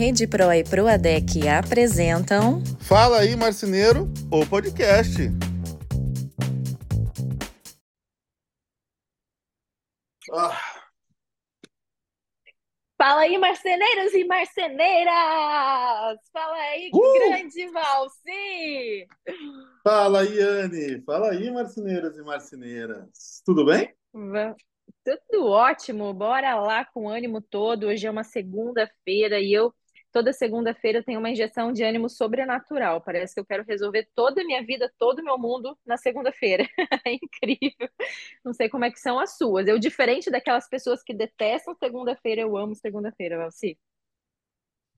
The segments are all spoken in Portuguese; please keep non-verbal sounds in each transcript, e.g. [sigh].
Rede Pro e Proadec apresentam. Fala aí, marceneiro, o podcast. Ah. Fala aí, marceneiros e marceneiras! Fala aí, uh! grande Valci! Fala aí, Anne! Fala aí, marceneiros e marceneiras! Tudo bem? Tudo ótimo, bora lá com ânimo todo. Hoje é uma segunda-feira e eu toda segunda-feira tenho uma injeção de ânimo sobrenatural. Parece que eu quero resolver toda a minha vida, todo o meu mundo na segunda-feira. [laughs] É incrível. Não sei como é que são as suas. Eu, diferente daquelas pessoas que detestam segunda-feira, eu amo segunda-feira, Valci.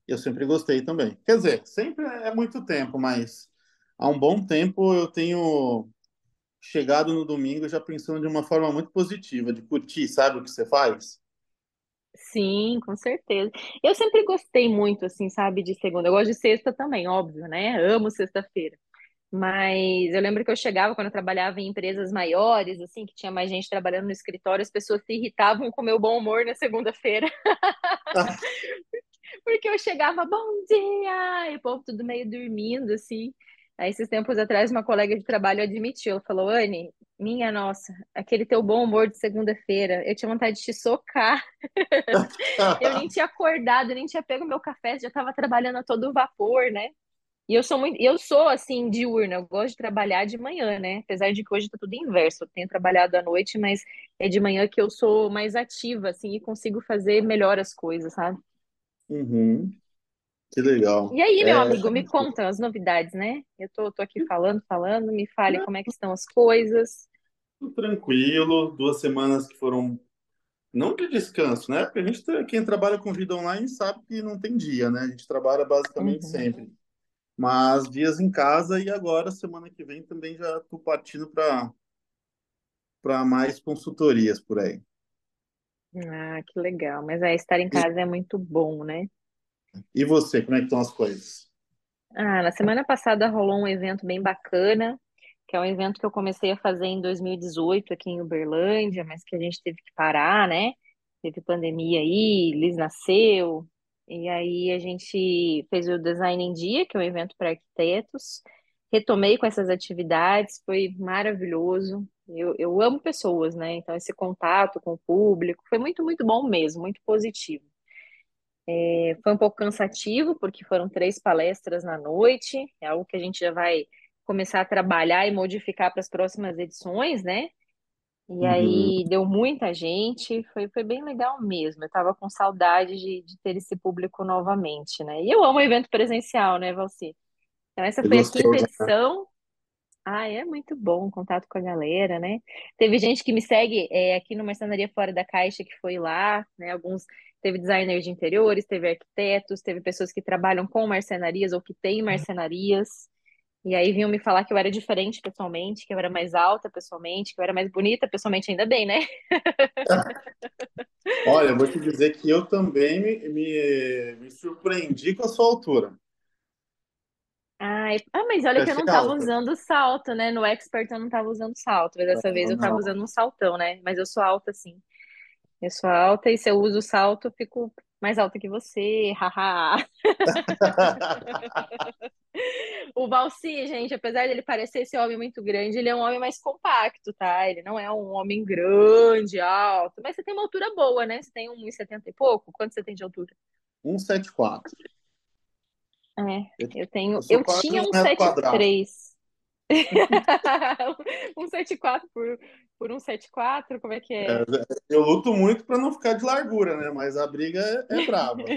Eu sempre gostei também. Quer dizer, sempre é muito tempo, mas há um bom tempo eu tenho chegado no domingo já pensando de uma forma muito positiva, de curtir, sabe o que você faz? Sim, com certeza. Eu sempre gostei muito, assim, sabe, de segunda. Eu gosto de sexta também, óbvio, né? Amo sexta-feira. Mas eu lembro que eu chegava quando eu trabalhava em empresas maiores, assim, que tinha mais gente trabalhando no escritório, as pessoas se irritavam com o meu bom humor na segunda-feira. [laughs] Porque eu chegava, bom dia! E o povo tudo meio dormindo, assim. Aí, esses tempos atrás, uma colega de trabalho admitiu, ela falou, Anne, minha nossa, aquele teu bom humor de segunda-feira, eu tinha vontade de te socar. [laughs] eu nem tinha acordado, nem tinha pego meu café, já estava trabalhando a todo vapor, né? E eu sou muito, eu sou assim diurna, eu gosto de trabalhar de manhã, né? Apesar de que hoje tá tudo inverso, eu tenho trabalhado à noite, mas é de manhã que eu sou mais ativa, assim, e consigo fazer melhor as coisas, sabe? Uhum. Que legal. E aí, meu é... amigo, me conta as novidades, né? Eu tô, tô aqui falando, falando, me fale como é que estão as coisas. Tudo tranquilo, duas semanas que foram não de descanso, né? Porque a gente, quem trabalha com vida online sabe que não tem dia, né? A gente trabalha basicamente uhum. sempre. Mas dias em casa e agora, semana que vem, também já tô partindo para para mais consultorias por aí. Ah, que legal. Mas é, estar em casa é muito bom, né? E você, como é que estão as coisas? Ah, na semana passada rolou um evento bem bacana, que é um evento que eu comecei a fazer em 2018 aqui em Uberlândia, mas que a gente teve que parar, né? Teve pandemia aí, Liz nasceu, e aí a gente fez o Design em Dia, que é um evento para arquitetos. Retomei com essas atividades, foi maravilhoso. Eu, eu amo pessoas, né? Então, esse contato com o público foi muito, muito bom mesmo, muito positivo. É, foi um pouco cansativo, porque foram três palestras na noite, é algo que a gente já vai começar a trabalhar e modificar para as próximas edições, né? E uhum. aí deu muita gente, foi, foi bem legal mesmo. Eu estava com saudade de, de ter esse público novamente, né? E eu amo evento presencial, né, Valci? Então, essa foi a quinta né? edição. Ah, é muito bom o contato com a galera, né? Teve gente que me segue é, aqui no Marcenaria Fora da Caixa que foi lá, né? Alguns teve designers de interiores, teve arquitetos, teve pessoas que trabalham com marcenarias ou que têm uhum. marcenarias. E aí vinham me falar que eu era diferente pessoalmente, que eu era mais alta pessoalmente, que eu era mais bonita pessoalmente, ainda bem, né? [laughs] Olha, eu vou te dizer que eu também me, me, me surpreendi com a sua altura. Ai, ah, mas olha que eu não tava usando salto, né? No Expert eu não tava usando salto, mas dessa não, vez eu tava não. usando um saltão, né? Mas eu sou alta, sim. Eu sou alta e se eu uso salto, eu fico mais alta que você, haha. [laughs] o Valci, gente, apesar dele parecer esse homem muito grande, ele é um homem mais compacto, tá? Ele não é um homem grande, alto, mas você tem uma altura boa, né? Você tem 1,70 e pouco? Quanto você tem de altura? 1,74. É, eu tenho. Eu, eu tinha [laughs] um 73. 174 por, por 174, como é que é? é eu luto muito para não ficar de largura, né? Mas a briga é, é brava. [laughs]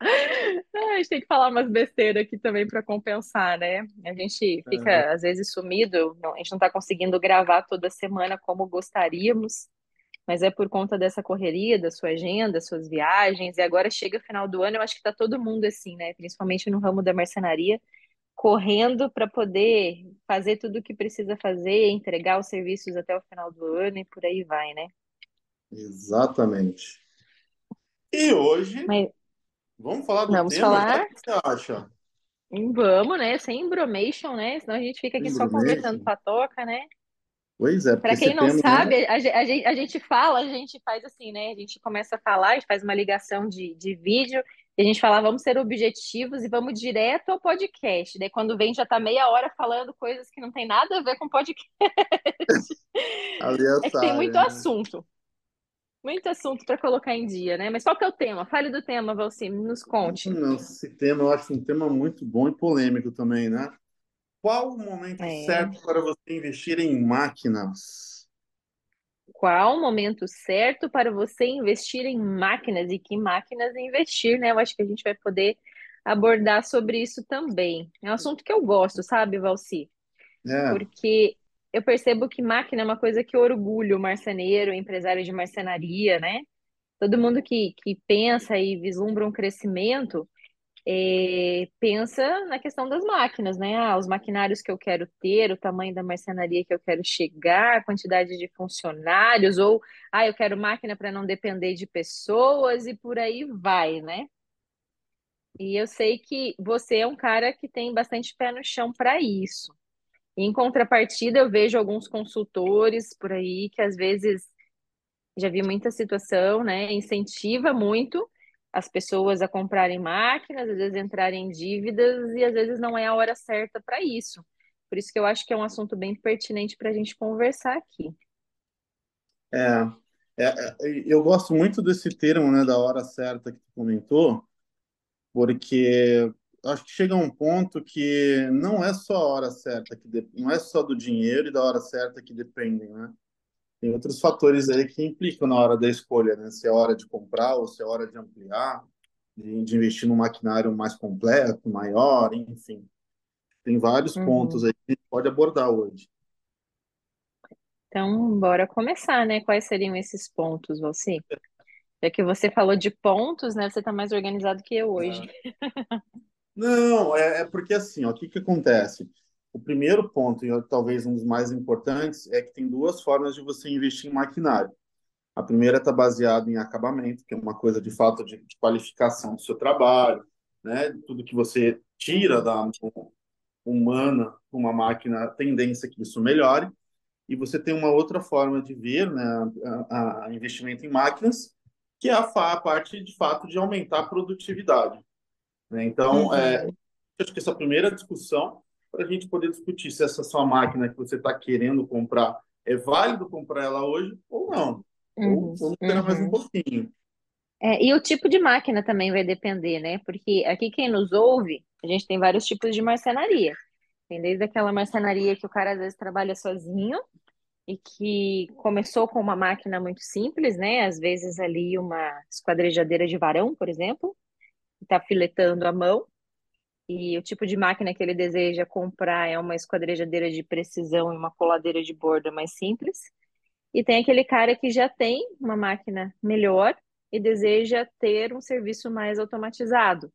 a gente tem que falar umas besteiras aqui também para compensar, né? A gente fica, às vezes, sumido, a gente não está conseguindo gravar toda semana como gostaríamos mas é por conta dessa correria, da sua agenda, suas viagens, e agora chega o final do ano, eu acho que está todo mundo assim, né? Principalmente no ramo da marcenaria, correndo para poder fazer tudo o que precisa fazer, entregar os serviços até o final do ano e por aí vai, né? Exatamente. E hoje, Mas... vamos falar do vamos tema, falar... o que você acha? Vamos, né? Sem embromation, né? Senão a gente fica aqui só conversando patoca, né? Pois é, Para quem não tema, sabe, né? a, gente, a gente fala, a gente faz assim, né? A gente começa a falar, a gente faz uma ligação de, de vídeo, e a gente fala, vamos ser objetivos e vamos direto ao podcast. Daí quando vem, já tá meia hora falando coisas que não tem nada a ver com podcast. [laughs] é que tem muito né? assunto. Muito assunto para colocar em dia, né? Mas qual que é o tema? Fale do tema, Valcim, nos conte. Não, esse tema eu acho um tema muito bom e polêmico também, né? Qual o momento é. certo para você investir em máquinas? Qual o momento certo para você investir em máquinas e que máquinas investir, né? Eu acho que a gente vai poder abordar sobre isso também. É um assunto que eu gosto, sabe, Valci? É. Porque eu percebo que máquina é uma coisa que orgulha o marceneiro, o empresário de marcenaria, né? Todo mundo que, que pensa e vislumbra um crescimento é, pensa na questão das máquinas, né? Ah, os maquinários que eu quero ter, o tamanho da marcenaria que eu quero chegar, a quantidade de funcionários, ou ah, eu quero máquina para não depender de pessoas e por aí vai, né? E eu sei que você é um cara que tem bastante pé no chão para isso. Em contrapartida, eu vejo alguns consultores por aí que às vezes já vi muita situação, né? Incentiva muito as pessoas a comprarem máquinas, às vezes entrarem em dívidas e às vezes não é a hora certa para isso. Por isso que eu acho que é um assunto bem pertinente para a gente conversar aqui. É, é, é, eu gosto muito desse termo, né, da hora certa que tu comentou, porque acho que chega um ponto que não é só a hora certa que de, não é só do dinheiro e da hora certa que dependem, né? Tem outros fatores aí que implicam na hora da escolha, né? Se é hora de comprar ou se é hora de ampliar, de, de investir num maquinário mais completo, maior, enfim. Tem vários uhum. pontos aí que a gente pode abordar hoje. Então, bora começar, né? Quais seriam esses pontos, você? Já que você falou de pontos, né? Você está mais organizado que eu hoje. Não, é, é porque assim, ó, o que que acontece? O primeiro ponto, e talvez um dos mais importantes, é que tem duas formas de você investir em maquinário. A primeira está baseada em acabamento, que é uma coisa de fato de, de qualificação do seu trabalho, né? Tudo que você tira da humana uma máquina, a tendência é que isso melhore. E você tem uma outra forma de ver, né, a, a investimento em máquinas, que é a, a, parte de fato de aumentar a produtividade. Né? Então, uhum. é, acho que essa primeira discussão para a gente poder discutir se essa sua máquina que você está querendo comprar é válido comprar ela hoje ou não. Uhum, ou vamos esperar uhum. mais um uhum. pouquinho. É, e o tipo de máquina também vai depender, né? Porque aqui quem nos ouve, a gente tem vários tipos de marcenaria. Tem desde aquela marcenaria que o cara às vezes trabalha sozinho e que começou com uma máquina muito simples, né? Às vezes ali uma esquadrejadeira de varão, por exemplo, está filetando a mão e o tipo de máquina que ele deseja comprar é uma esquadrejadeira de precisão e uma coladeira de borda mais simples. E tem aquele cara que já tem uma máquina melhor e deseja ter um serviço mais automatizado.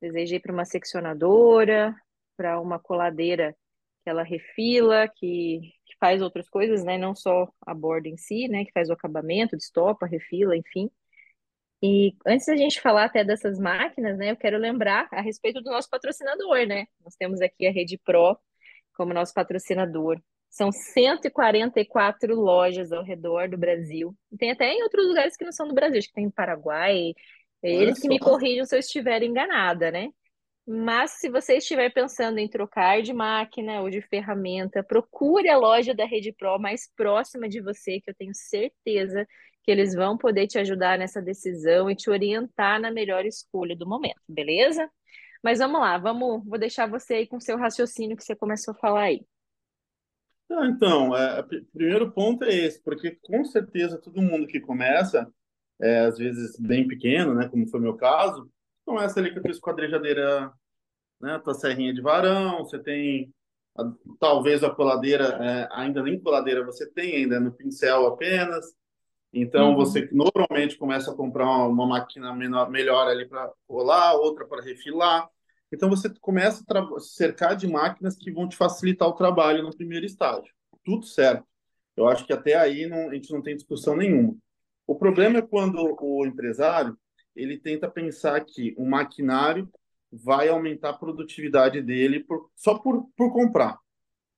Deseja ir para uma seccionadora, para uma coladeira que ela refila, que, que faz outras coisas, né? Não só a borda em si, né? Que faz o acabamento, destopa, refila, enfim. E antes da gente falar até dessas máquinas, né, eu quero lembrar a respeito do nosso patrocinador, né? Nós temos aqui a Rede Pro como nosso patrocinador. São 144 lojas ao redor do Brasil. Tem até em outros lugares que não são do Brasil, acho que tem no Paraguai. Eles que me corrijam se eu estiver enganada, né? Mas se você estiver pensando em trocar de máquina ou de ferramenta, procure a loja da Rede Pro mais próxima de você, que eu tenho certeza que eles vão poder te ajudar nessa decisão e te orientar na melhor escolha do momento, beleza? Mas vamos lá, vamos, vou deixar você aí com seu raciocínio que você começou a falar aí. Ah, então, é, primeiro ponto é esse, porque com certeza todo mundo que começa, é, às vezes bem pequeno, né, como foi meu caso, começa ali com a tua esquadrejadeira, né, tua serrinha de varão, você tem a, talvez a coladeira, é, ainda nem coladeira você tem, ainda no pincel apenas, então, uhum. você normalmente começa a comprar uma, uma máquina menor, melhor ali para colar, outra para refilar. Então, você começa a cercar de máquinas que vão te facilitar o trabalho no primeiro estágio. Tudo certo. Eu acho que até aí não, a gente não tem discussão nenhuma. O problema é quando o empresário ele tenta pensar que o maquinário vai aumentar a produtividade dele por, só por, por comprar.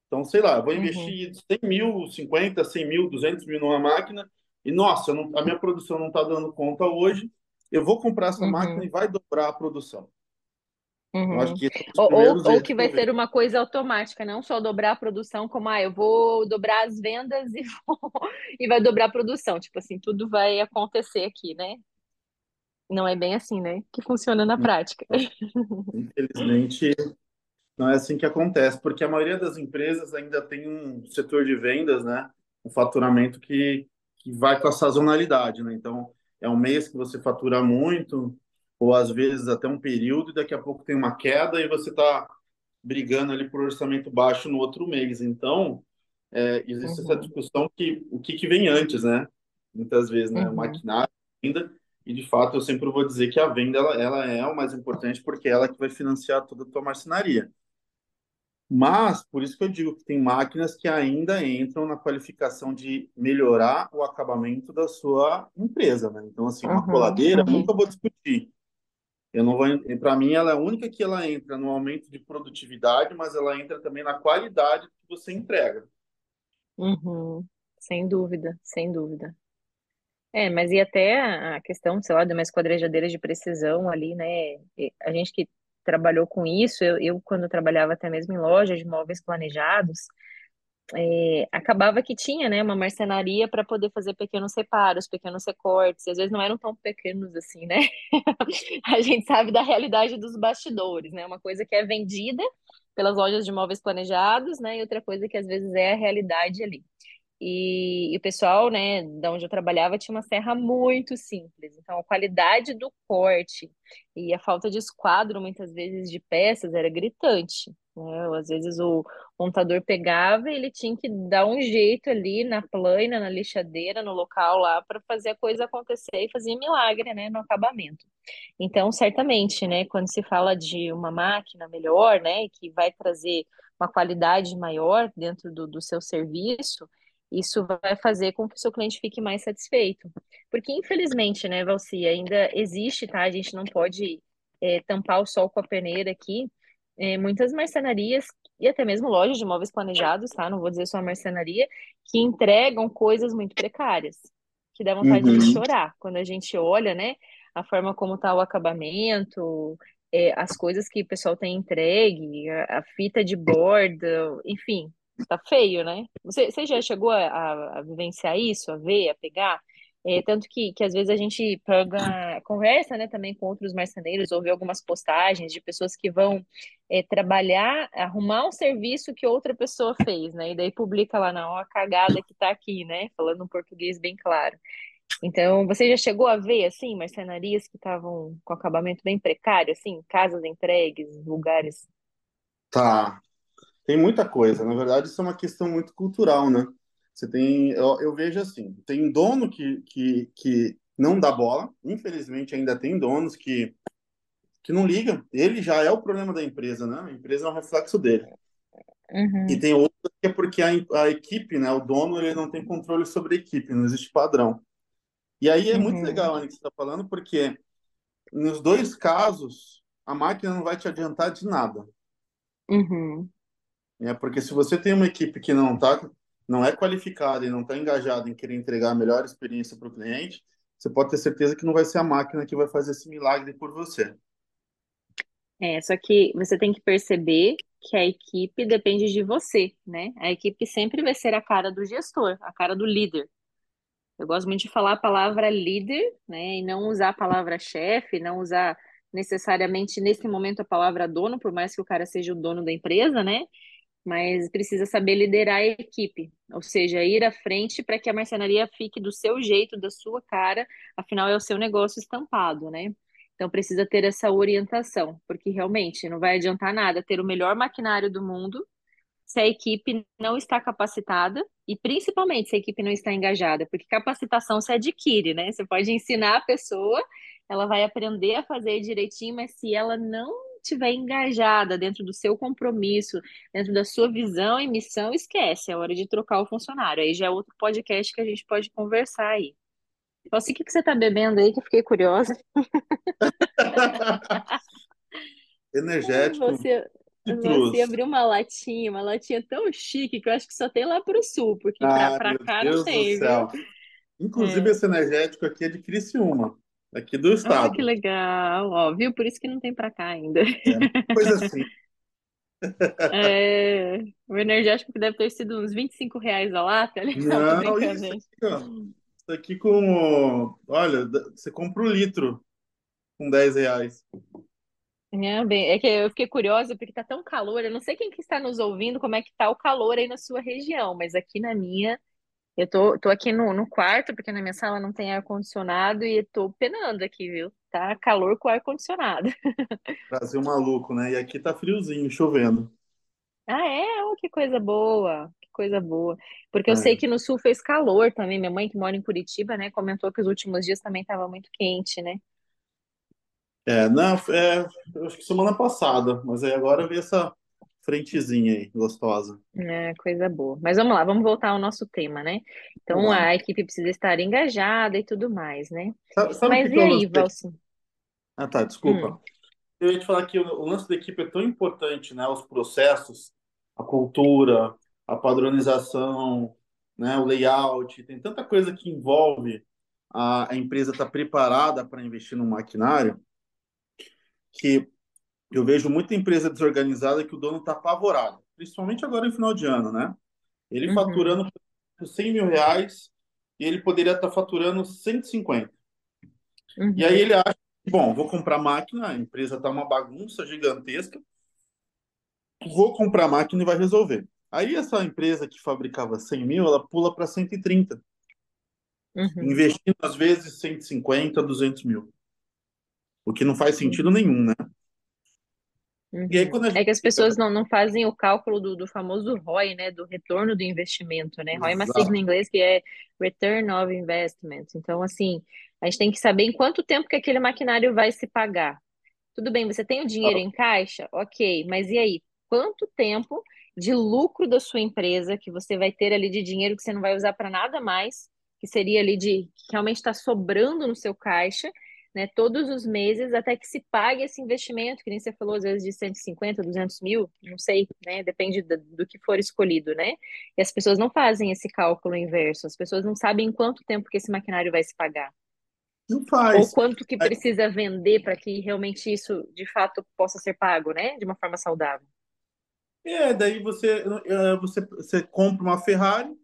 Então, sei lá, eu vou uhum. investir 100 mil, 50, 100 mil, 200 mil numa máquina e, nossa, não, a minha produção não está dando conta hoje, eu vou comprar essa uhum. máquina e vai dobrar a produção. Uhum. acho que ou, ou, ou que vai ser uma coisa automática, não só dobrar a produção, como ah, eu vou dobrar as vendas e, [laughs] vou... e vai dobrar a produção. Tipo assim, tudo vai acontecer aqui, né? Não é bem assim, né? Que funciona na prática. [laughs] Infelizmente, não é assim que acontece, porque a maioria das empresas ainda tem um setor de vendas, né? Um faturamento que, que vai com a sazonalidade, né? Então, é um mês que você fatura muito, ou às vezes até um período, e daqui a pouco tem uma queda e você está brigando ali por orçamento baixo no outro mês. Então, é, existe uhum. essa discussão que o que, que vem antes, né? Muitas vezes, né? Uhum. Maquinário, ainda. E de fato, eu sempre vou dizer que a venda ela, ela é o mais importante porque é ela que vai financiar toda a tua marcenaria. Mas, por isso que eu digo que tem máquinas que ainda entram na qualificação de melhorar o acabamento da sua empresa, né? Então, assim, uma uhum, coladeira, uhum. nunca vou discutir. Eu não vou, para mim, ela é a única que ela entra no aumento de produtividade, mas ela entra também na qualidade que você entrega. Uhum, sem dúvida, sem dúvida. É, mas e até a questão, sei lá, de umas quadrejadeiras de precisão ali, né? A gente que trabalhou com isso, eu, eu quando trabalhava até mesmo em lojas de móveis planejados, é, acabava que tinha, né, uma marcenaria para poder fazer pequenos reparos, pequenos recortes, e às vezes não eram tão pequenos assim, né? [laughs] a gente sabe da realidade dos bastidores, né? Uma coisa que é vendida pelas lojas de móveis planejados, né? E outra coisa que às vezes é a realidade ali. E, e, o pessoal, né, da onde eu trabalhava, tinha uma serra muito simples. Então, a qualidade do corte e a falta de esquadro, muitas vezes, de peças era gritante. Né? Às vezes o montador pegava e ele tinha que dar um jeito ali na plana, na lixadeira, no local lá, para fazer a coisa acontecer e fazer milagre, né, no acabamento. Então, certamente, né, quando se fala de uma máquina melhor, né, que vai trazer uma qualidade maior dentro do, do seu serviço, isso vai fazer com que o seu cliente fique mais satisfeito. Porque, infelizmente, né, Valci, ainda existe, tá? A gente não pode é, tampar o sol com a peneira aqui. É, muitas marcenarias e até mesmo lojas de móveis planejados, tá? Não vou dizer só a marcenaria, que entregam coisas muito precárias, que dá vontade uhum. de chorar quando a gente olha, né? A forma como tá o acabamento, é, as coisas que o pessoal tem entregue, a, a fita de bordo, enfim, Tá feio, né? Você, você já chegou a, a, vivenciar isso, a ver, a pegar? É, tanto que, que às vezes a gente pega, conversa né, também com outros marceneiros, ou vê algumas postagens de pessoas que vão é, trabalhar, arrumar um serviço que outra pessoa fez, né? E daí publica lá ó, a cagada que tá aqui, né? Falando um português bem claro. Então, você já chegou a ver, assim, marcenarias que estavam com acabamento bem precário, assim, casas entregues, lugares? Tá, tem muita coisa. Na verdade, isso é uma questão muito cultural, né? Você tem, eu, eu vejo assim, tem dono que, que, que não dá bola. Infelizmente, ainda tem donos que que não ligam. Ele já é o problema da empresa, né? A empresa é um reflexo dele. Uhum. E tem outro que é porque a, a, equipe, né? O dono ele não tem controle sobre a equipe, não existe padrão. E aí é uhum. muito legal, Anny, que você está falando, porque nos dois casos a máquina não vai te adiantar de nada. Uhum. É porque se você tem uma equipe que não tá, não é qualificada e não está engajada em querer entregar a melhor experiência para o cliente, você pode ter certeza que não vai ser a máquina que vai fazer esse milagre por você. É, só que você tem que perceber que a equipe depende de você, né? A equipe sempre vai ser a cara do gestor, a cara do líder. Eu gosto muito de falar a palavra líder, né? E não usar a palavra chefe, não usar necessariamente nesse momento a palavra dono, por mais que o cara seja o dono da empresa, né? Mas precisa saber liderar a equipe, ou seja, ir à frente para que a marcenaria fique do seu jeito, da sua cara, afinal é o seu negócio estampado, né? Então precisa ter essa orientação, porque realmente não vai adiantar nada ter o melhor maquinário do mundo se a equipe não está capacitada e principalmente se a equipe não está engajada, porque capacitação se adquire, né? Você pode ensinar a pessoa, ela vai aprender a fazer direitinho, mas se ela não estiver engajada dentro do seu compromisso, dentro da sua visão e missão, esquece, é hora de trocar o funcionário. Aí já é outro podcast que a gente pode conversar aí. Então, assim, o que, que você está bebendo aí que eu fiquei curiosa? [laughs] Energético. Você... Você abriu uma latinha, uma latinha tão chique que eu acho que só tem lá pro sul, porque Ah, meu cá Deus não tem. Inclusive, É. esse energético aqui é de Criciúma, aqui do Ah, que estado. legal. Ó, viu? Por isso que não tem pra cá ainda. É coisa assim. [laughs] É, o energético que deve ter sido uns 25 reais a lata. Não, Não, isso aqui, ó. Isso aqui com. Olha, você compra o litro com 10 reais. É, bem, é que eu fiquei curiosa porque tá tão calor. Eu não sei quem que está nos ouvindo, como é que tá o calor aí na sua região, mas aqui na minha, eu tô, tô aqui no, no quarto, porque na minha sala não tem ar-condicionado e tô penando aqui, viu? Tá calor com ar-condicionado. [laughs] Brasil maluco, né? E aqui tá friozinho, chovendo. Ah, é? Oh, que coisa boa, que coisa boa. Porque eu sei É, que no sul fez calor também. Minha mãe, que mora em Curitiba, né, comentou que os últimos dias também estava muito quente, né? É, não, é, eu acho que semana passada, mas aí agora veio essa frentezinha aí, gostosa. É, coisa boa. Mas vamos lá, vamos voltar ao nosso tema, né? Então, a equipe precisa estar engajada e tudo mais, né? Sabe, sabe Mas e aí, da... Valci? Ah, tá, Hum, desculpa. Eu ia te falar que o, o lance da equipe é tão importante, né? Os processos, a cultura, a padronização, né? O layout, tem tanta coisa que envolve a, a empresa estar preparada para investir no maquinário que eu vejo muita empresa desorganizada que o dono está apavorado, principalmente agora em final de ano, né? Ele uhum, faturando por 100 mil reais e ele poderia estar faturando 150. E aí uhum, ele acha, bom, vou comprar máquina, a empresa está uma bagunça gigantesca, vou comprar máquina e vai resolver. Aí essa empresa que fabricava 100 mil, ela pula para 130, uhum, investindo às vezes 150, 200 mil, o que não faz sentido uhum, nenhum, né? E aí uhum. quando gente É que as pessoas não, não fazem o cálculo do, do famoso ROI, né? Do retorno do investimento, né? ROI é uma sigla em inglês que é Return of Investment. Então, assim, a gente tem que saber em quanto tempo que aquele maquinário vai se pagar. Tudo bem, você tem o dinheiro em caixa? Ok, mas e aí? Quanto tempo de lucro da sua empresa que você vai ter ali de dinheiro que você não vai usar para nada mais, que seria ali de que realmente está sobrando no seu caixa, né? Todos os meses até que se pague esse investimento, que nem você falou, às vezes de 150, 200 mil, não sei, né? Depende do, do que for escolhido, né? E as pessoas não fazem esse cálculo inverso, as pessoas não sabem em quanto tempo que esse maquinário vai se pagar. Não Ou faz. quanto que precisa vender para que realmente isso de fato possa ser pago, né? De uma forma saudável. É, daí você, é, você, você compra uma Ferrari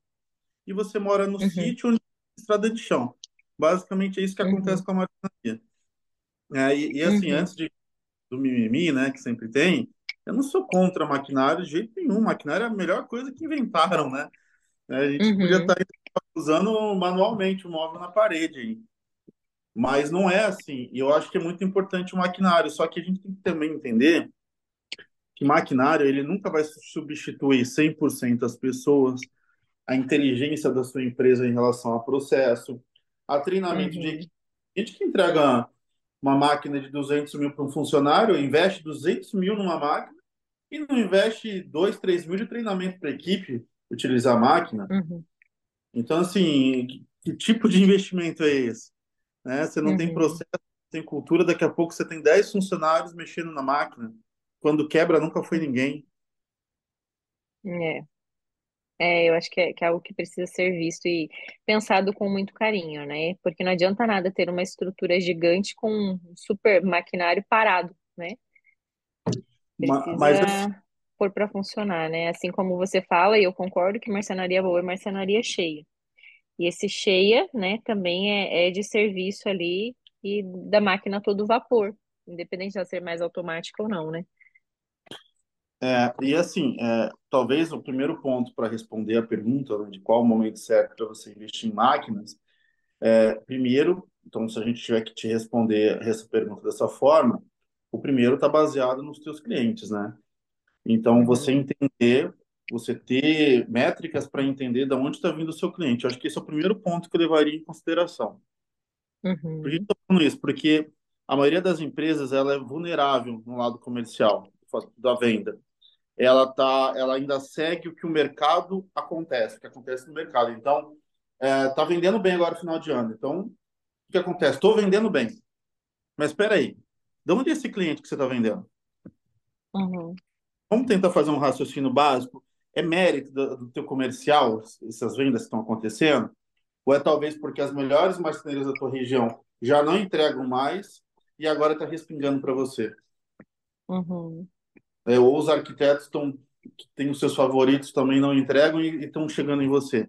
e você mora no Uhum, sítio onde tem estrada de chão. Basicamente é isso que acontece uhum, com a marcenaria. É, e, e, assim, antes de, do mimimi, né, que sempre tem, eu não sou contra maquinário de jeito nenhum. Maquinário é a melhor coisa que inventaram, né? A gente podia uhum, estar usando manualmente o móvel na parede, mas não é assim. E eu acho que é muito importante o maquinário. Só que a gente tem que também entender que maquinário ele nunca vai substituir 100% as pessoas, a inteligência da sua empresa em relação ao processo, a treinamento de uhum, equipe. A gente que entrega uma máquina de 200 mil para um funcionário, investe 200 mil numa máquina e não investe 2, 3 mil de treinamento para a equipe utilizar a máquina. uhum, Então, assim, que, que tipo de investimento é esse? Né? Você não tem uhum. processo, não tem cultura, daqui a pouco você tem 10 funcionários mexendo na máquina. Quando quebra, nunca foi ninguém. É, é, eu acho que é, que é algo que precisa ser visto e pensado com muito carinho, né? Porque não adianta nada ter uma estrutura gigante com um super maquinário parado, né? Ma- Mas, assim, Precisa pôr para funcionar, né? Assim como você fala, e eu concordo que marcenaria boa é marcenaria cheia. E esse cheia, né, também é, é de serviço ali e da máquina todo vapor, independente de ela ser mais automática ou não, né? É, e assim, é, talvez o primeiro ponto para responder a pergunta, né, de qual o momento certo para você investir em máquinas, é, primeiro, então, se a gente tiver que te responder essa pergunta dessa forma, o primeiro está baseado nos teus clientes, né? Então, você Uhum, entender, você ter métricas para entender de onde está vindo o seu cliente. Eu acho que esse é o primeiro ponto que eu levaria em consideração. Por que uhum, estou falando isso? Porque a maioria das empresas ela é vulnerável no lado comercial da venda. Ela tá, ela ainda segue o que o mercado acontece, o que acontece no mercado. Então, é, tá vendendo bem agora no final de ano. Então, o que acontece? Estou vendendo bem. Mas espera aí, de onde é esse cliente que você está vendendo? uhum. vamos tentar fazer um raciocínio básico. É mérito do, do teu comercial, essas vendas que estão acontecendo? Ou é talvez porque as melhores marcenarias da tua região já não entregam mais e agora está respingando para você? Uhum. É, ou os arquitetos estão que têm os seus favoritos também não entregam e estão chegando em você.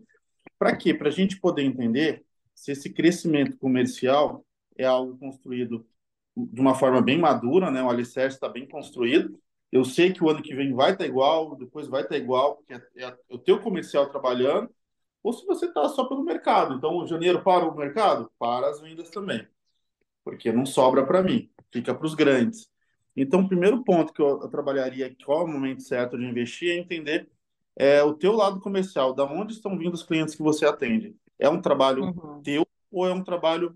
Para quê? Para a gente poder entender se esse crescimento comercial é algo construído de uma forma bem madura, né? O alicerce está bem construído. Eu sei que o ano que vem vai estar tá igual, depois vai estar tá igual, porque é, é, o teu comercial trabalhando, ou se você está só pelo mercado. Então, janeiro para o mercado, para as vendas também, porque não sobra para mim, fica para os grandes. Então, o primeiro ponto que eu, eu trabalharia, qual é o momento certo de investir, é entender é, o teu lado comercial, da onde estão vindo os clientes que você atende. É um trabalho uhum. teu ou é um trabalho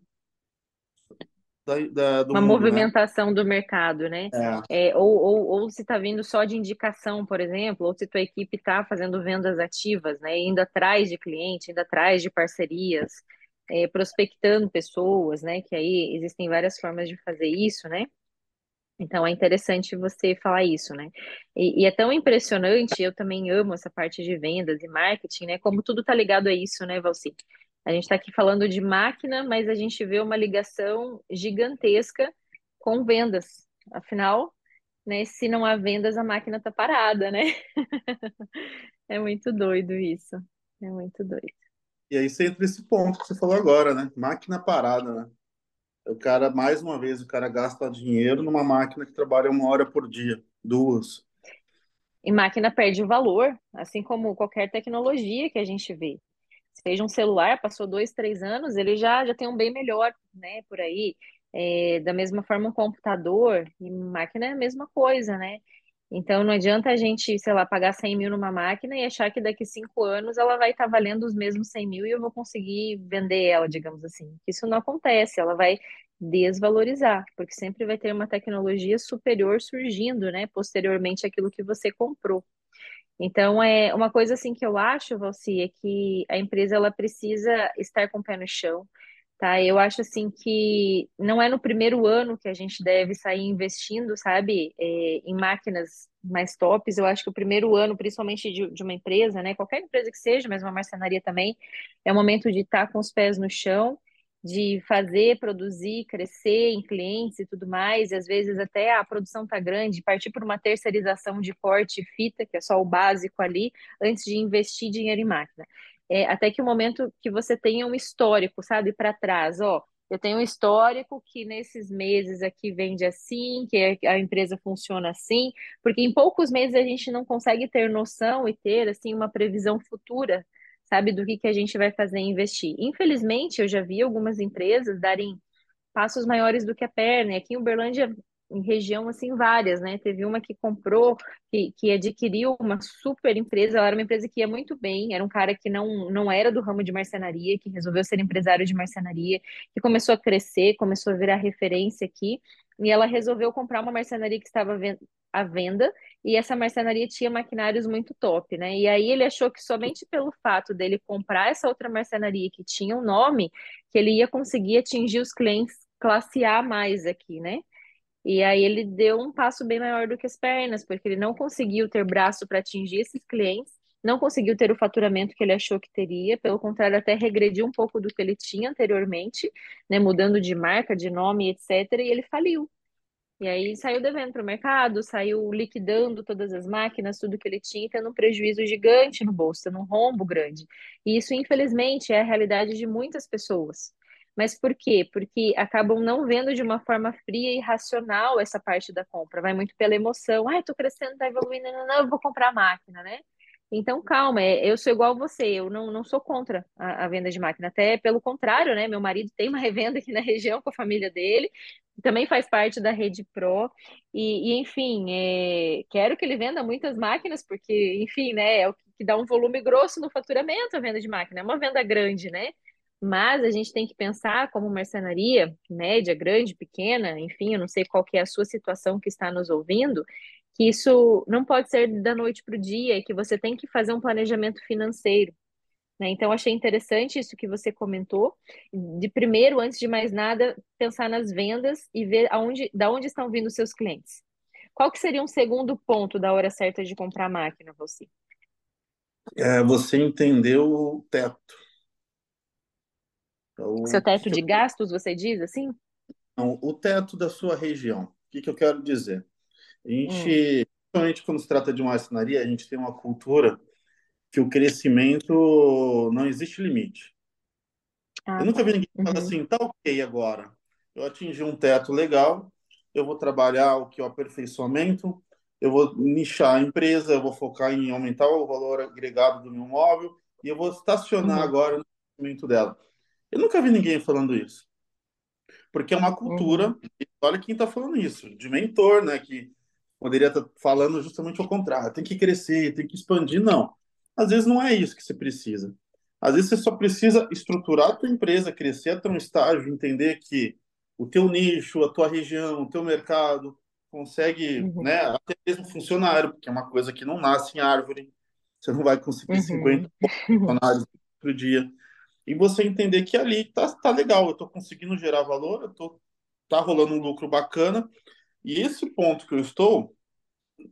da, da, Uma mundo, né? movimentação né? do mercado, né? É. É, ou, ou, ou se está vindo só de indicação, por exemplo, ou se tua equipe está fazendo vendas ativas, né? Indo atrás de cliente, indo atrás de parcerias, é, prospectando pessoas, né? Que aí existem várias formas de fazer isso, né? Então é interessante você falar isso, né? E, e, é tão impressionante, eu também amo essa parte de vendas e marketing, né? Como tudo tá ligado a isso, né, Valci? A gente está aqui falando de máquina, mas a gente vê uma ligação gigantesca com vendas. Afinal, né, se não há vendas, a máquina tá parada, né? [laughs] é muito doido isso. É muito doido. E aí você entra nesse ponto que você falou agora, né? Máquina parada, né? O cara, mais uma vez, o cara gasta dinheiro numa máquina que trabalha uma hora por dia, duas. E máquina perde o valor, assim como qualquer tecnologia que a gente vê. Seja um celular, passou dois, três anos, ele já, já tem um bem melhor, né, por aí. É, da mesma forma, um computador e máquina é a mesma coisa, né? Então, não adianta a gente, sei lá, pagar 100 mil numa máquina e achar que daqui cinco anos ela vai estar valendo os mesmos 100 mil e eu vou conseguir vender ela, digamos assim. Isso não acontece, ela vai desvalorizar, porque sempre vai ter uma tecnologia superior surgindo, né, posteriormente àquilo que você comprou. Então, é uma coisa assim que eu acho, Valci, é que a empresa ela precisa estar com o pé no chão, tá? Eu acho assim que não é no primeiro ano que a gente deve sair investindo, sabe, é, em máquinas mais tops. Eu acho que o primeiro ano, principalmente de, de, uma empresa, né, qualquer empresa que seja, mas uma marcenaria também, é o momento de estar com os pés no chão, de fazer, produzir, crescer em clientes e tudo mais. E às vezes até a produção tá grande, partir por uma terceirização de corte e fita, que é só o básico ali, antes de investir dinheiro em máquina é, até que o momento que você tenha um histórico, sabe, para trás, ó, eu tenho um histórico que nesses meses aqui vende assim, que a empresa funciona assim, porque em poucos meses a gente não consegue ter noção e ter assim uma previsão futura, sabe, do que, que a gente vai fazer e investir. Infelizmente, eu já vi algumas empresas darem passos maiores do que a perna. E aqui em Uberlândia em região assim várias, né? Teve uma que comprou, que, que adquiriu uma super empresa, ela era uma empresa que ia muito bem, era um cara que não, não era do ramo de marcenaria, que resolveu ser empresário de marcenaria, que começou a crescer, começou a virar referência aqui, e ela resolveu comprar uma marcenaria que estava à venda, e essa marcenaria tinha maquinários muito top, né? E aí ele achou que somente pelo fato dele comprar essa outra marcenaria que tinha um nome, que ele ia conseguir atingir os clientes classe A mais aqui, né? E aí ele deu um passo bem maior do que as pernas, porque ele não conseguiu ter braço para atingir esses clientes, não conseguiu ter o faturamento que ele achou que teria, pelo contrário, até regrediu um pouco do que ele tinha anteriormente, né, mudando de marca, de nome, etc., e ele faliu. E aí saiu devendo para o mercado, saiu liquidando todas as máquinas, tudo que ele tinha, tendo um prejuízo gigante no bolso, tendo um rombo grande. E isso, infelizmente, é a realidade de muitas pessoas. Mas por quê? Porque acabam não vendo de uma forma fria e racional essa parte da compra. Vai muito pela emoção. Ah, tô crescendo, tá evoluindo, não, não, eu vou comprar a máquina, né? Então, calma, é, eu sou igual você, eu não, não sou contra a, a, venda de máquina, até pelo contrário, né? Meu marido tem uma [laughs] revenda aqui na região com a família dele, também faz parte da Rede Pro, e, e enfim, é, quero que ele venda muitas máquinas, porque, enfim, né, é o que dá um volume grosso no faturamento a venda de máquina, é uma venda grande, né? Mas a gente tem que pensar como marcenaria, média, grande, pequena, enfim, eu não sei qual que é a sua situação que está nos ouvindo, que isso não pode ser da noite para o dia, que você tem que fazer um planejamento financeiro. Né? Então, achei interessante isso que você comentou. De primeiro, antes de mais nada, pensar nas vendas e ver aonde, da onde estão vindo os seus clientes. Qual que seria um segundo ponto da hora certa de comprar máquina, você? É você entender o teto. Então, Seu teto de gastos, você diz assim? Não, o teto da sua região. O que, que eu quero dizer? A gente, hum. principalmente quando se trata de uma marcenaria, a gente tem uma cultura que o crescimento não existe limite. Ah, eu nunca vi tá. ninguém uhum. falar assim, tá ok agora. Eu atingi um teto legal, eu vou trabalhar o que o aperfeiçoamento, eu vou nichar a empresa, eu vou focar em aumentar o valor agregado do meu móvel e eu vou estacionar uhum. agora no crescimento dela. Eu nunca vi ninguém falando isso. Porque é uma cultura, uhum. olha quem está falando isso, de mentor, né? Que poderia estar tá falando justamente ao contrário, tem que crescer, tem que expandir. Não. Às vezes não é isso que você precisa. Às vezes você só precisa estruturar a tua empresa, crescer até um estágio, entender que o teu nicho, a tua região, o teu mercado consegue, uhum. né, até mesmo funcionário, porque é uma coisa que não nasce em árvore. Você não vai conseguir uhum. 50 [laughs] funcionários por dia e você entender que ali tá, tá legal, eu estou conseguindo gerar valor, eu tô, tá rolando um lucro bacana, e esse ponto que eu estou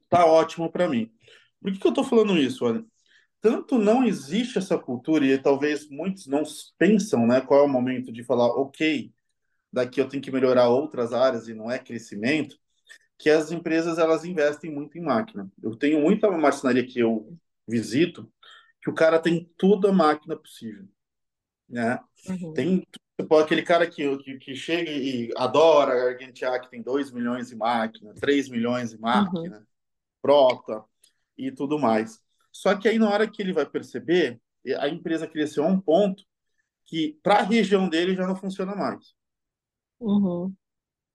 tá ótimo para mim. Por que, que eu estou falando isso, olha? Tanto não existe essa cultura, e talvez muitos não pensam né, qual é o momento de falar, ok, daqui eu tenho que melhorar outras áreas e não é crescimento, que as empresas elas investem muito em máquina. Eu tenho muita marcenaria que eu visito, que o cara tem toda a máquina possível né? Uhum. Tem tipo, aquele cara que, que, que, chega e adora Argentia, que tem 2 milhões de máquina, 3 milhões de máquina, uhum. prota e tudo mais. Só que aí, na hora que ele vai perceber, a empresa cresceu a um ponto que, para a região dele, já não funciona mais. Uhum.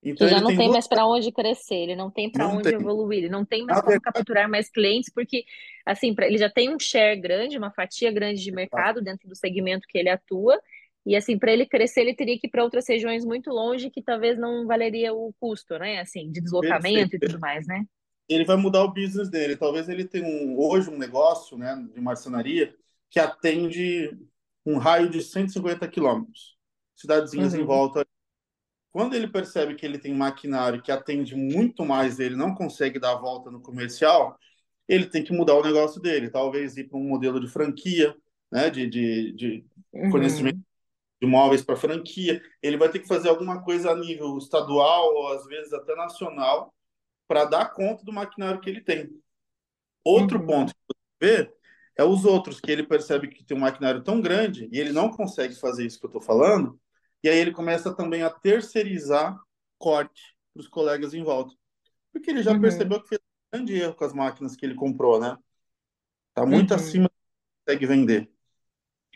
Então, que já não tem, tem mais para onde crescer, ele não tem para onde tem. evoluir, ele não tem mais como capturar mais clientes, porque assim, pra, ele já tem um share grande, uma fatia grande de mercado dentro do segmento que ele atua, e assim, para ele crescer, ele teria que ir para outras regiões muito longe que talvez não valeria o custo, né? Assim, de deslocamento e tudo mais, né? Ele vai mudar o business dele. Talvez ele tenha um, hoje um negócio né, de marcenaria que atende um raio de 150 quilômetros. Cidadezinhas uhum. em volta quando ele percebe que ele tem maquinário que atende muito mais, ele não consegue dar a volta no comercial, ele tem que mudar o negócio dele, talvez ir para um modelo de franquia, né, de, de, de uhum. fornecimento de imóveis para franquia. Ele vai ter que fazer alguma coisa a nível estadual ou às vezes até nacional para dar conta do maquinário que ele tem. Outro uhum. ponto que você vê é os outros que ele percebe que tem um maquinário tão grande e ele não consegue fazer isso que eu estou falando e aí ele começa também a terceirizar corte para os colegas em volta. Porque ele já uhum. percebeu que fez um grande erro com as máquinas que ele comprou, né? Tá muito uhum. acima do que consegue vender.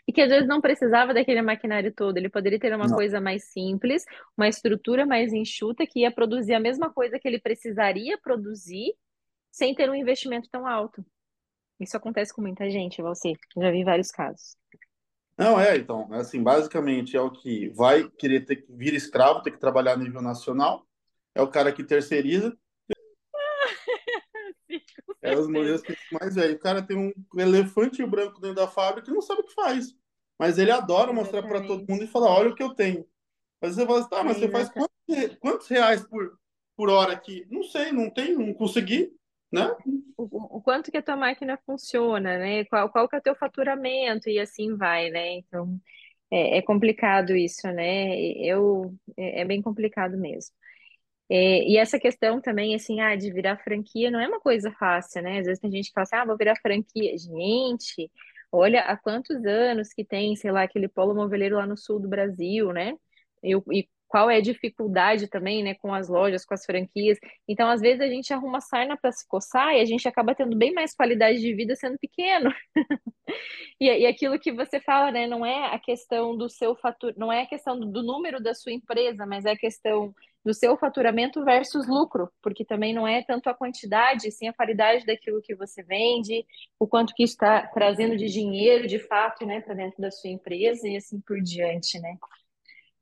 E que às vezes não precisava daquele maquinário todo, ele poderia ter uma não. coisa mais simples, uma estrutura mais enxuta que ia produzir a mesma coisa que ele precisaria produzir sem ter um investimento tão alto. Isso acontece com muita gente, você. Já vi vários casos. Não, é, então, assim, basicamente é o que vai querer ter que vir escravo, ter que trabalhar a nível nacional, é o cara que terceiriza. [laughs] Sim, é os modelos que mais velho. O cara tem um elefante branco dentro da fábrica e não sabe o que faz. Mas ele adora mostrar para todo mundo e falar: olha o que eu tenho. Mas você fala assim, tá, mas você faz quantos, quantos reais por, por hora aqui? Não sei, não tem, não consegui né? O, o, quanto que a tua máquina funciona, né? Qual, qual que é o teu faturamento e assim vai, né? Então, é, é complicado isso, né? Eu, é, é bem complicado mesmo. É, e essa questão também, assim, ah, de virar franquia não é uma coisa fácil, né? Às vezes tem gente que fala assim, ah, vou virar franquia. Gente, olha há quantos anos que tem, sei lá, aquele polo moveleiro lá no sul do Brasil, né? E, e qual é a dificuldade também, né, com as lojas, com as franquias. Então, às vezes a gente arruma sarna para se coçar e a gente acaba tendo bem mais qualidade de vida sendo pequeno. [laughs] e, e aquilo que você fala, né, não é a questão do seu fator, não é a questão do número da sua empresa, mas é a questão do seu faturamento versus lucro, porque também não é tanto a quantidade, sim a qualidade daquilo que você vende, o quanto que está trazendo de dinheiro, de fato, né, para dentro da sua empresa e assim por diante, né?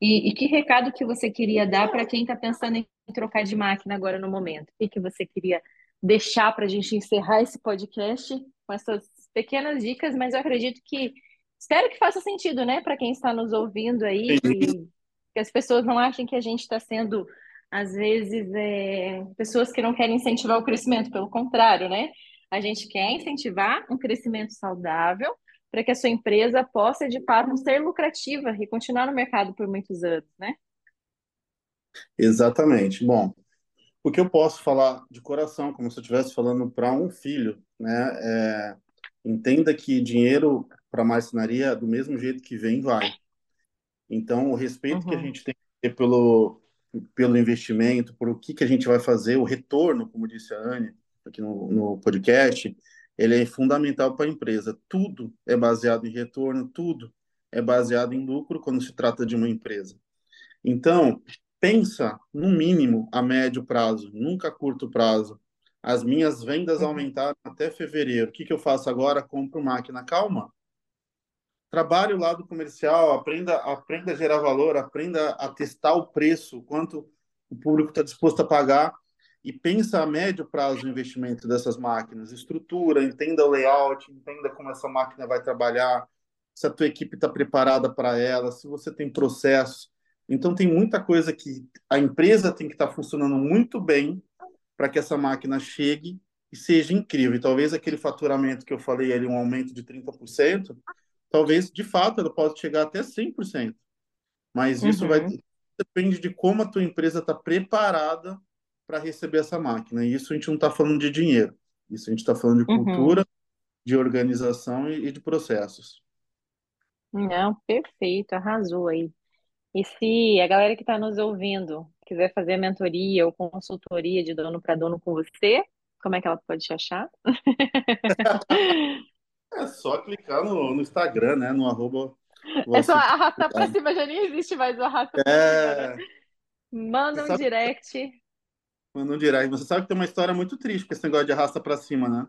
E, e que recado que você queria dar para quem está pensando em trocar de máquina agora no momento? O que, que você queria deixar para a gente encerrar esse podcast com essas pequenas dicas, mas eu acredito que espero que faça sentido, né, para quem está nos ouvindo aí, que, que, as pessoas não achem que a gente está sendo às vezes, é, pessoas que não querem incentivar o crescimento, pelo contrário, né? A gente quer incentivar um crescimento saudável para que a sua empresa possa, de fato, ser lucrativa e continuar no mercado por muitos anos, né? Exatamente. Bom, o que eu posso falar de coração, como se eu estivesse falando para um filho, né? É, entenda que dinheiro para marcenaria, do mesmo jeito que vem, vai. Então, o respeito uhum. que a uhum. gente tem que ter pelo, pelo investimento, por o que, que a gente vai fazer, o retorno, como disse a Anne aqui no, no podcast, ele é fundamental para a empresa. Tudo é baseado em retorno, tudo é baseado em lucro quando se trata de uma empresa. Então, pensa no mínimo a médio prazo, nunca a curto prazo. As minhas vendas uhum. aumentaram até fevereiro. O que, que eu faço agora? Compro máquina. Calma. Trabalhe o lado comercial, aprenda, aprenda a gerar valor, aprenda a testar o preço, quanto o público está disposto a pagar e pensa a médio prazo o investimento dessas máquinas. Estrutura, entenda o layout, entenda como essa máquina vai trabalhar, se a tua equipe está preparada para ela, se você tem processos. Então, tem muita coisa que a empresa tem que estar tá funcionando muito bem para que essa máquina chegue e seja incrível. E talvez aquele faturamento que eu falei ali, um aumento de 30%, talvez de fato ela possa chegar até 100%. Mas isso uhum. vai depende de como a tua empresa está preparada para receber essa máquina. E isso a gente não está falando de dinheiro. Isso a gente está falando de uhum. cultura, de organização e, e de processos. Não, perfeito, arrasou aí. E se a galera que está nos ouvindo quiser fazer mentoria ou consultoria de dono para dono com você, como é que ela pode te achar? [laughs] é só clicar no, no Instagram, né? No arroba. É só arrastar para cima, já nem existe mais o arrasta para é... Né? Manda um sabe... direct. Manda um direct. Você sabe que tem uma história muito triste com esse negócio de arrasta para cima, né?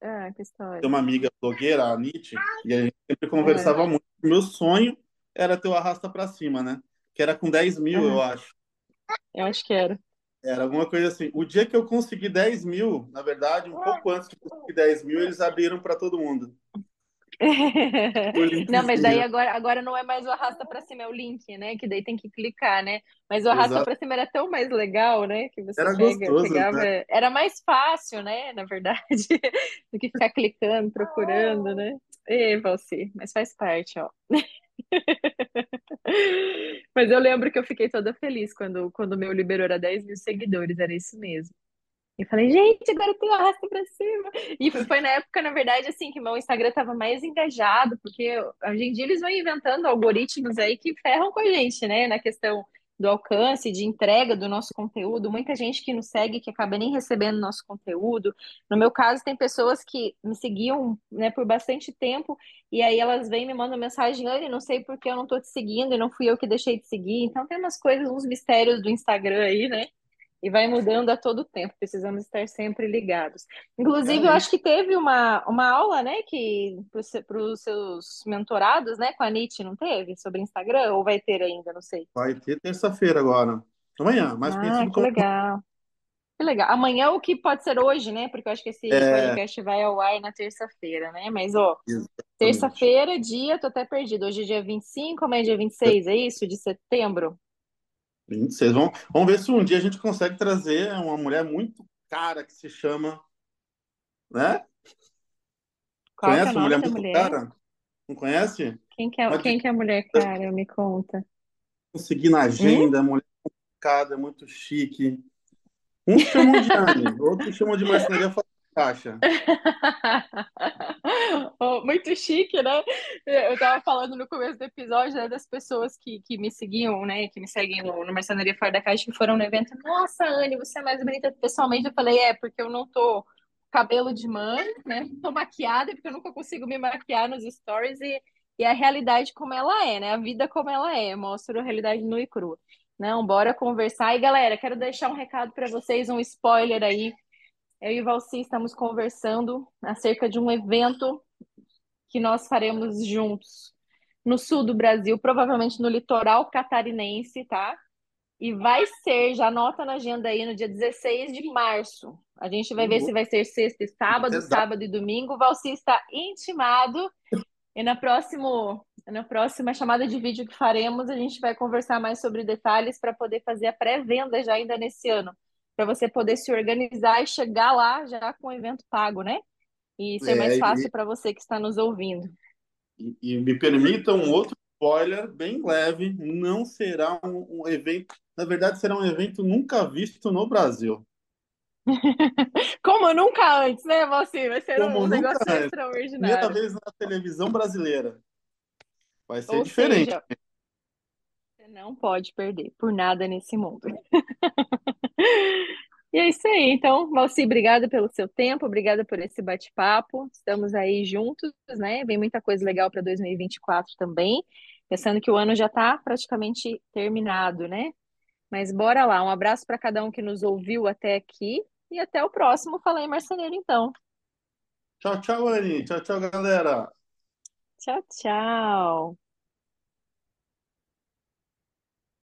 Ah, que história. Tem uma amiga blogueira, a Nietzsche, e a gente sempre conversava é. muito. Meu sonho era ter o arrasta para cima, né? Que era com 10 mil, eu acho. Eu acho que era. Era alguma coisa assim. O dia que eu consegui 10 mil, na verdade, um pouco antes de conseguir 10 mil, eles abriram para todo mundo. [laughs] não, mas daí agora, agora não é mais o arrasta para cima, é o link, né? Que daí tem que clicar, né? Mas o arrasta para cima era tão mais legal, né? Que você era pega, gostoso, pegava... né? Era mais fácil, né? Na verdade, [laughs] do que ficar clicando, procurando, né? E você, mas faz parte, ó. [laughs] Mas eu lembro que eu fiquei toda feliz quando quando o meu liberou era 10 mil seguidores, era isso mesmo. E falei, gente, agora eu tenho arrasto pra cima. E foi na época, na verdade, assim, que meu Instagram tava mais engajado, porque hoje em dia eles vão inventando algoritmos aí que ferram com a gente, né? Na questão do alcance, de entrega do nosso conteúdo, muita gente que nos segue que acaba nem recebendo nosso conteúdo. No meu caso, tem pessoas que me seguiam né, por bastante tempo e aí elas vêm e me mandam mensagem, Anne, não sei porque eu não estou te seguindo e não fui eu que deixei de seguir. Então tem umas coisas, uns mistérios do Instagram aí, né? E vai mudando a todo tempo, precisamos estar sempre ligados. Inclusive, eu acho que teve uma, uma aula, né, que para os seus mentorados, né, com a Nietzsche, não teve? Sobre Instagram? Ou vai ter ainda, não sei. Vai ter terça-feira agora. Amanhã, mais ah, que como... legal. Que legal. Amanhã o que pode ser hoje, né? Porque eu acho que esse é... podcast vai ao ar na terça-feira, né? Mas, ó, terça-feira, dia, tô até perdido. Hoje é dia 25, amanhã é dia 26, é isso? De setembro? 26. Vamos, vamos ver se um dia a gente consegue trazer uma mulher muito cara que se chama. Né? Qual conhece é uma mulher muito mulher? cara? Não conhece? Quem que é, quem que é a mulher cara? Me conta. Conseguir na agenda, hum? mulher complicada, muito chique. Uns chamam de Anne, outros chamam de marcenaria caixa. [laughs] oh, muito chique, né? Eu tava falando no começo do episódio né, das pessoas que, que me seguiam, né? Que me seguem no, no Marcenaria Fora da Caixa, que foram no evento. Nossa, Anne, você é mais bonita pessoalmente. Eu falei, é, porque eu não tô cabelo de mãe, né? Tô maquiada, porque eu nunca consigo me maquiar nos stories e, e a realidade como ela é, né? A vida como ela é. Mostro a realidade nua e crua. Não, bora conversar. E galera, quero deixar um recado para vocês, um spoiler aí eu e Valci estamos conversando acerca de um evento que nós faremos juntos no sul do Brasil, provavelmente no litoral catarinense, tá? E vai ser, já anota na agenda aí, no dia 16 de março. A gente vai ver se vai ser sexta e sábado, Exato. sábado e domingo. O Valci está intimado. E no próximo Na próxima chamada de vídeo que faremos, a gente vai conversar mais sobre detalhes para poder fazer a pré-venda já ainda nesse ano, para você poder se organizar e chegar lá já com o evento pago, né? E ser É, mais fácil para você que está nos ouvindo. e- e me permita um outro spoiler bem leve, não será um, um evento, na verdade será um evento nunca visto no Brasil. [laughs] Como nunca antes, né, você? Vai ser Como um negócio antes. Primeira extraordinário. vez na televisão brasileira. Vai ser Ou diferente. seja, você não pode perder por nada nesse mundo. [laughs] E é isso aí. Então, Valci, obrigada pelo seu tempo, obrigada por esse bate-papo. Estamos aí juntos, né? Vem muita coisa legal para 2024 também. Pensando que o ano já está praticamente terminado, né? Mas bora lá. Um abraço para cada um que nos ouviu até aqui e até o próximo Fala aí Marceneiro, então. Tchau, tchau, Anny. Tchau, tchau, galera. Tchau, tchau.